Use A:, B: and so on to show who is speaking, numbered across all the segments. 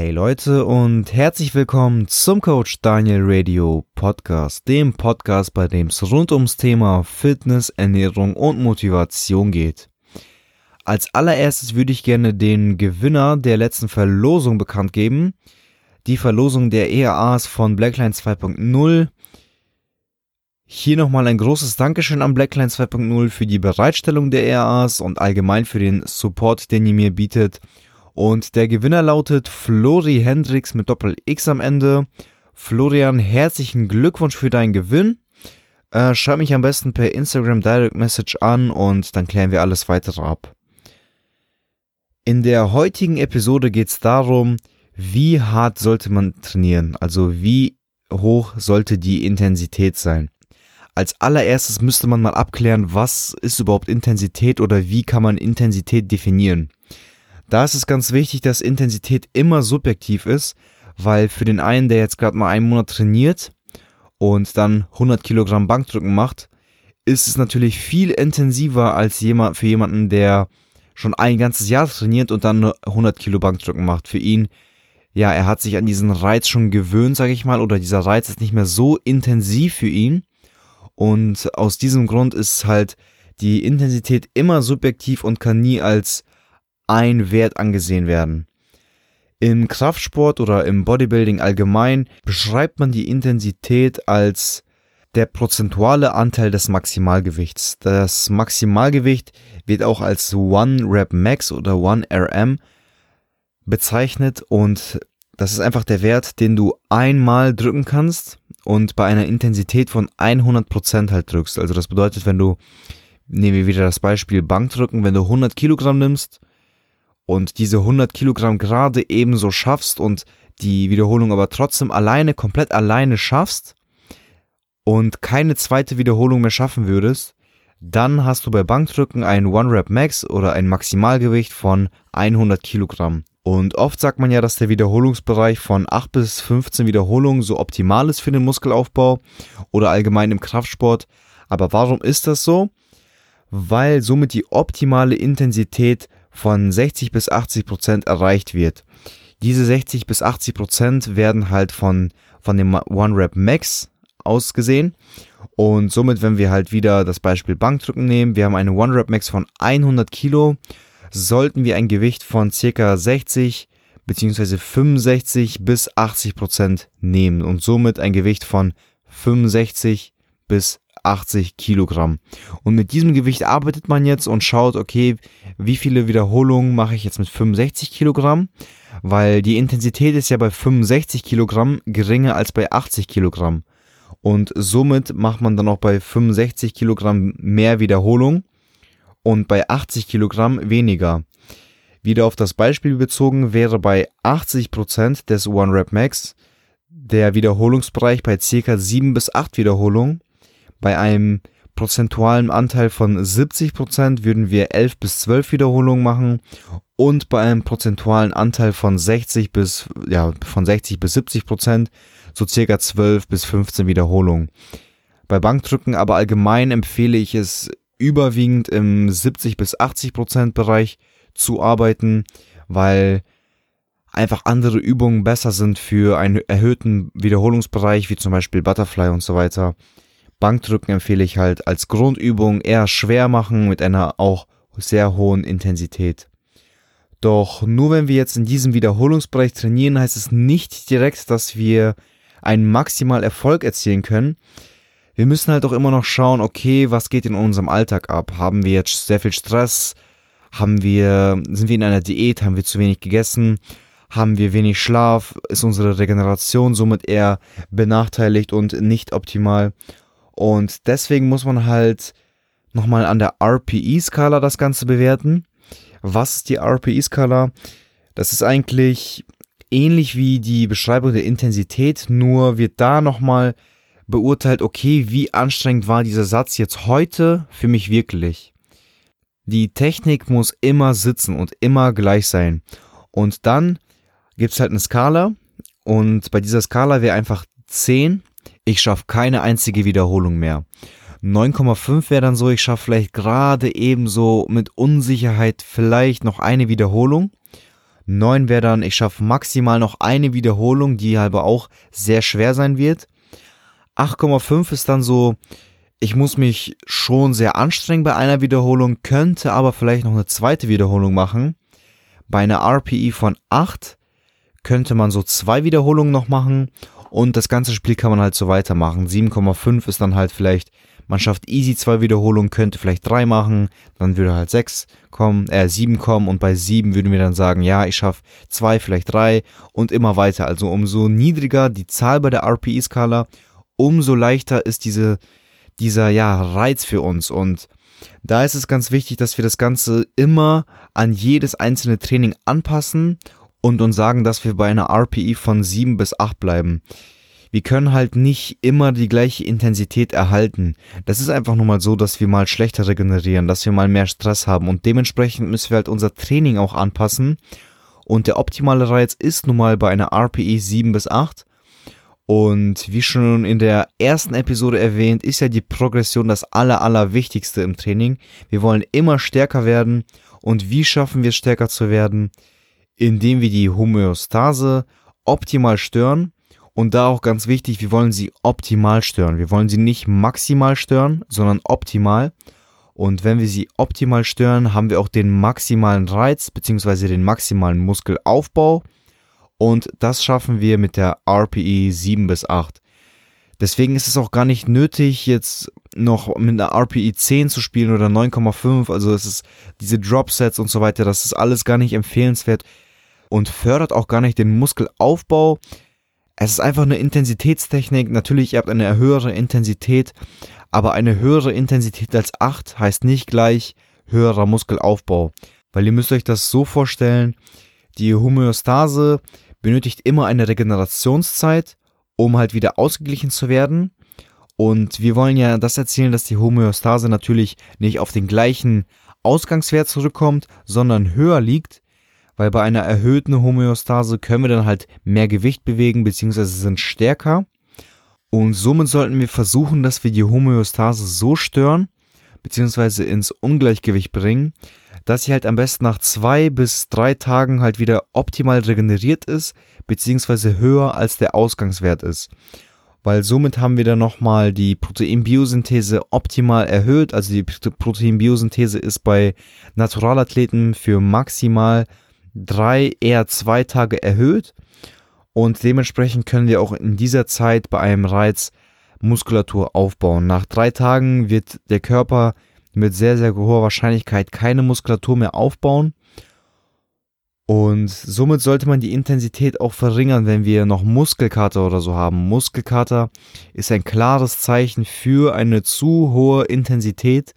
A: Hey Leute und herzlich willkommen zum Coach Daniel Radio Podcast, dem Podcast, bei dem es rund ums Thema Fitness, Ernährung und Motivation geht. Als allererstes würde ich gerne den Gewinner der letzten Verlosung bekannt geben. Die Verlosung der ERAs von Blackline 2.0. Hier nochmal ein großes Dankeschön an Blackline 2.0 für die Bereitstellung der ERAs und allgemein für den Support, den ihr mir bietet und der Gewinner lautet Flori Hendrix mit Doppel X am Ende. Florian, herzlichen Glückwunsch für deinen Gewinn. Äh, schreib mich am besten per Instagram Direct Message an und dann klären wir alles weitere ab. In der heutigen Episode geht es darum, wie hart sollte man trainieren, also wie hoch sollte die Intensität sein. Als allererstes müsste man mal abklären, was ist überhaupt Intensität oder wie kann man Intensität definieren. Da ist es ganz wichtig, dass Intensität immer subjektiv ist, weil für den einen, der jetzt gerade mal einen Monat trainiert und dann 100 Kilogramm Bankdrücken macht, ist es natürlich viel intensiver als jemand, für jemanden, der schon ein ganzes Jahr trainiert und dann 100 Kilo Bankdrücken macht. Für ihn, ja, er hat sich an diesen Reiz schon gewöhnt, sage ich mal, oder dieser Reiz ist nicht mehr so intensiv für ihn. Und aus diesem Grund ist halt die Intensität immer subjektiv und kann nie als ein Wert angesehen werden. Im Kraftsport oder im Bodybuilding allgemein beschreibt man die Intensität als der prozentuale Anteil des Maximalgewichts. Das Maximalgewicht wird auch als One Rep Max oder One RM bezeichnet und das ist einfach der Wert, den du einmal drücken kannst und bei einer Intensität von 100% halt drückst. Also das bedeutet, wenn du, nehmen wir wieder das Beispiel Bankdrücken, wenn du 100 Kilogramm nimmst und diese 100 Kilogramm gerade ebenso schaffst und die Wiederholung aber trotzdem alleine, komplett alleine schaffst und keine zweite Wiederholung mehr schaffen würdest, dann hast du bei Bankdrücken ein One-Rep-Max oder ein Maximalgewicht von 100 Kilogramm. Und oft sagt man ja, dass der Wiederholungsbereich von 8 bis 15 Wiederholungen so optimal ist für den Muskelaufbau oder allgemein im Kraftsport. Aber warum ist das so? Weil somit die optimale Intensität von 60 bis 80 Prozent erreicht wird. Diese 60 bis 80 Prozent werden halt von, von dem One Rep Max ausgesehen. Und somit, wenn wir halt wieder das Beispiel Bankdrücken nehmen, wir haben eine One Rep Max von 100 Kilo, sollten wir ein Gewicht von circa 60 beziehungsweise 65 bis 80 Prozent nehmen und somit ein Gewicht von 65 bis 80 Kilogramm. Und mit diesem Gewicht arbeitet man jetzt und schaut, okay, wie viele Wiederholungen mache ich jetzt mit 65 Kilogramm? Weil die Intensität ist ja bei 65 Kilogramm geringer als bei 80 Kilogramm. Und somit macht man dann auch bei 65 Kilogramm mehr Wiederholung und bei 80 Kilogramm weniger. Wieder auf das Beispiel bezogen wäre bei 80 Prozent des One Rep Max der Wiederholungsbereich bei ca. 7 bis 8 Wiederholungen bei einem prozentualen Anteil von 70% würden wir 11 bis 12 Wiederholungen machen und bei einem prozentualen Anteil von 60 bis ja, von 60 bis 70% so circa 12 bis 15 Wiederholungen. Bei Bankdrücken aber allgemein empfehle ich es überwiegend im 70 bis 80% Bereich zu arbeiten, weil einfach andere Übungen besser sind für einen erhöhten Wiederholungsbereich, wie zum Beispiel Butterfly und so weiter. Bankdrücken empfehle ich halt als Grundübung eher schwer machen mit einer auch sehr hohen Intensität. Doch nur wenn wir jetzt in diesem Wiederholungsbereich trainieren, heißt es nicht direkt, dass wir einen maximal Erfolg erzielen können. Wir müssen halt auch immer noch schauen, okay, was geht in unserem Alltag ab? Haben wir jetzt sehr viel Stress? Haben wir, sind wir in einer Diät? Haben wir zu wenig gegessen? Haben wir wenig Schlaf? Ist unsere Regeneration somit eher benachteiligt und nicht optimal? Und deswegen muss man halt nochmal an der RPE-Skala das Ganze bewerten. Was ist die RPE-Skala? Das ist eigentlich ähnlich wie die Beschreibung der Intensität, nur wird da nochmal beurteilt, okay, wie anstrengend war dieser Satz jetzt heute für mich wirklich. Die Technik muss immer sitzen und immer gleich sein. Und dann gibt es halt eine Skala und bei dieser Skala wäre einfach 10 ich schaffe keine einzige Wiederholung mehr. 9,5 wäre dann so, ich schaffe vielleicht gerade ebenso mit Unsicherheit vielleicht noch eine Wiederholung. 9 wäre dann, ich schaffe maximal noch eine Wiederholung, die aber auch sehr schwer sein wird. 8,5 ist dann so, ich muss mich schon sehr anstrengen bei einer Wiederholung, könnte aber vielleicht noch eine zweite Wiederholung machen. Bei einer RPI von 8 könnte man so zwei Wiederholungen noch machen und das ganze Spiel kann man halt so weitermachen. 7,5 ist dann halt vielleicht, man schafft easy zwei Wiederholungen, könnte vielleicht drei machen, dann würde halt 6 kommen, äh 7 kommen und bei 7 würden wir dann sagen, ja, ich schaffe zwei, vielleicht drei und immer weiter. Also umso niedriger die Zahl bei der RPI-Skala, umso leichter ist diese, dieser, ja, Reiz für uns und da ist es ganz wichtig, dass wir das Ganze immer an jedes einzelne Training anpassen und uns sagen, dass wir bei einer RPI von 7 bis 8 bleiben. Wir können halt nicht immer die gleiche Intensität erhalten. Das ist einfach nur mal so, dass wir mal schlechter regenerieren, dass wir mal mehr Stress haben und dementsprechend müssen wir halt unser Training auch anpassen. Und der optimale Reiz ist nun mal bei einer RPI 7 bis 8. Und wie schon in der ersten Episode erwähnt, ist ja die Progression das aller, aller wichtigste im Training. Wir wollen immer stärker werden. Und wie schaffen wir es stärker zu werden? Indem wir die Homöostase optimal stören. Und da auch ganz wichtig, wir wollen sie optimal stören. Wir wollen sie nicht maximal stören, sondern optimal. Und wenn wir sie optimal stören, haben wir auch den maximalen Reiz bzw. den maximalen Muskelaufbau. Und das schaffen wir mit der RPE 7 bis 8. Deswegen ist es auch gar nicht nötig, jetzt noch mit einer RPE 10 zu spielen oder 9,5. Also es ist diese Dropsets und so weiter, das ist alles gar nicht empfehlenswert und fördert auch gar nicht den Muskelaufbau. Es ist einfach eine Intensitätstechnik. Natürlich, ihr habt eine höhere Intensität, aber eine höhere Intensität als 8 heißt nicht gleich höherer Muskelaufbau. Weil ihr müsst euch das so vorstellen, die Homöostase benötigt immer eine Regenerationszeit, um halt wieder ausgeglichen zu werden. Und wir wollen ja das erzählen, dass die Homöostase natürlich nicht auf den gleichen Ausgangswert zurückkommt, sondern höher liegt, weil bei einer erhöhten Homöostase können wir dann halt mehr Gewicht bewegen bzw. sind stärker. Und somit sollten wir versuchen, dass wir die Homöostase so stören bzw. ins Ungleichgewicht bringen, dass sie halt am besten nach zwei bis drei Tagen halt wieder optimal regeneriert ist bzw. höher als der Ausgangswert ist. Weil somit haben wir dann nochmal die Proteinbiosynthese optimal erhöht. Also die Proteinbiosynthese ist bei Naturalathleten für maximal drei, eher zwei Tage erhöht und dementsprechend können wir auch in dieser Zeit bei einem Reiz Muskulatur aufbauen. Nach drei Tagen wird der Körper mit sehr, sehr hoher Wahrscheinlichkeit keine Muskulatur mehr aufbauen. Und somit sollte man die Intensität auch verringern, wenn wir noch Muskelkater oder so haben. Muskelkater ist ein klares Zeichen für eine zu hohe Intensität.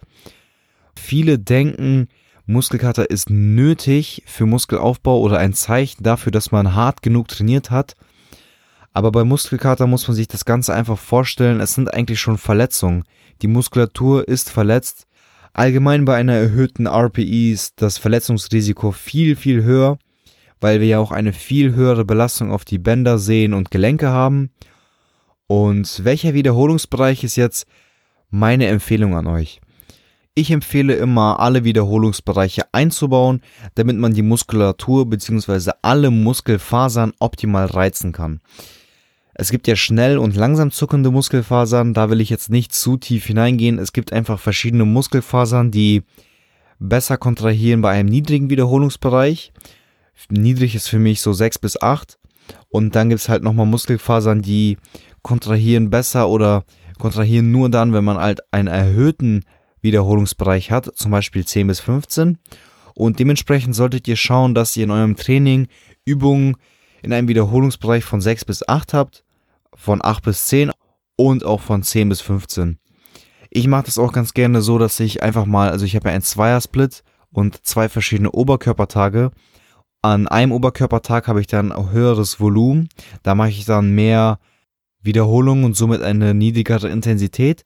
A: Viele denken, Muskelkater ist nötig für Muskelaufbau oder ein Zeichen dafür, dass man hart genug trainiert hat. Aber bei Muskelkater muss man sich das Ganze einfach vorstellen, es sind eigentlich schon Verletzungen. Die Muskulatur ist verletzt. Allgemein bei einer erhöhten RPI ist das Verletzungsrisiko viel, viel höher, weil wir ja auch eine viel höhere Belastung auf die Bänder, Sehnen und Gelenke haben. Und welcher Wiederholungsbereich ist jetzt meine Empfehlung an euch? Ich empfehle immer, alle Wiederholungsbereiche einzubauen, damit man die Muskulatur bzw. alle Muskelfasern optimal reizen kann. Es gibt ja schnell und langsam zuckende Muskelfasern, da will ich jetzt nicht zu tief hineingehen. Es gibt einfach verschiedene Muskelfasern, die besser kontrahieren bei einem niedrigen Wiederholungsbereich. Niedrig ist für mich so 6 bis 8. Und dann gibt es halt nochmal Muskelfasern, die kontrahieren besser oder kontrahieren nur dann, wenn man halt einen erhöhten Wiederholungsbereich hat, zum Beispiel 10 bis 15. Und dementsprechend solltet ihr schauen, dass ihr in eurem Training Übungen in einem Wiederholungsbereich von 6 bis 8 habt, von 8 bis 10 und auch von 10 bis 15. Ich mache das auch ganz gerne so, dass ich einfach mal, also ich habe ja einen Zweiersplit und zwei verschiedene Oberkörpertage. An einem Oberkörpertag habe ich dann ein höheres Volumen, da mache ich dann mehr Wiederholungen und somit eine niedrigere Intensität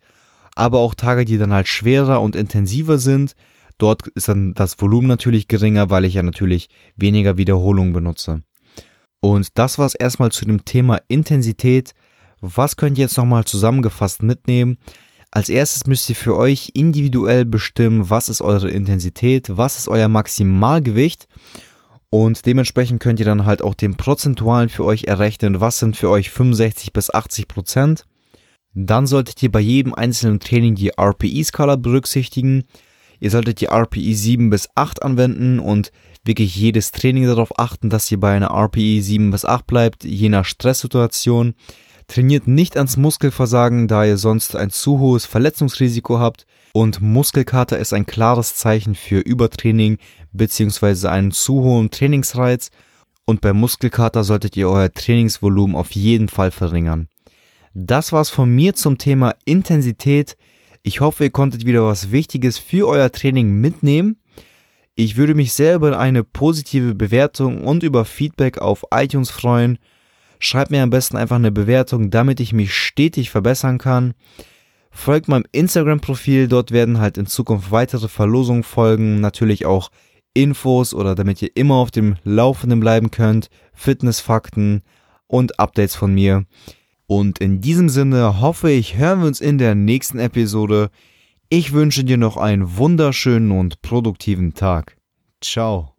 A: aber auch Tage, die dann halt schwerer und intensiver sind. Dort ist dann das Volumen natürlich geringer, weil ich ja natürlich weniger Wiederholungen benutze. Und das war es erstmal zu dem Thema Intensität. Was könnt ihr jetzt nochmal zusammengefasst mitnehmen? Als erstes müsst ihr für euch individuell bestimmen, was ist eure Intensität, was ist euer Maximalgewicht Und dementsprechend könnt ihr dann halt auch den Prozentualen für euch errechnen, was sind für euch 65 bis 80 Prozent. Dann solltet ihr bei jedem einzelnen Training die RPE-Skala berücksichtigen. Ihr solltet die RPE 7 bis 8 anwenden und wirklich jedes Training darauf achten, dass ihr bei einer RPE 7 bis 8 bleibt, je nach Stresssituation. Trainiert nicht ans Muskelversagen, da ihr sonst ein zu hohes Verletzungsrisiko habt. Und Muskelkater ist ein klares Zeichen für Übertraining bzw. einen zu hohen Trainingsreiz. Und bei Muskelkater solltet ihr euer Trainingsvolumen auf jeden Fall verringern. Das war's von mir zum Thema Intensität. Ich hoffe, ihr konntet wieder was Wichtiges für euer Training mitnehmen. Ich würde mich sehr über eine positive Bewertung und über Feedback auf iTunes freuen. Schreibt mir am besten einfach eine Bewertung, damit ich mich stetig verbessern kann. Folgt meinem Instagram-Profil, dort werden halt in Zukunft weitere Verlosungen folgen, natürlich auch Infos oder damit ihr immer auf dem Laufenden bleiben könnt, Fitnessfakten und Updates von mir. Und in diesem Sinne hoffe ich, hören wir uns in der nächsten Episode. Ich wünsche dir noch einen wunderschönen und produktiven Tag. Ciao.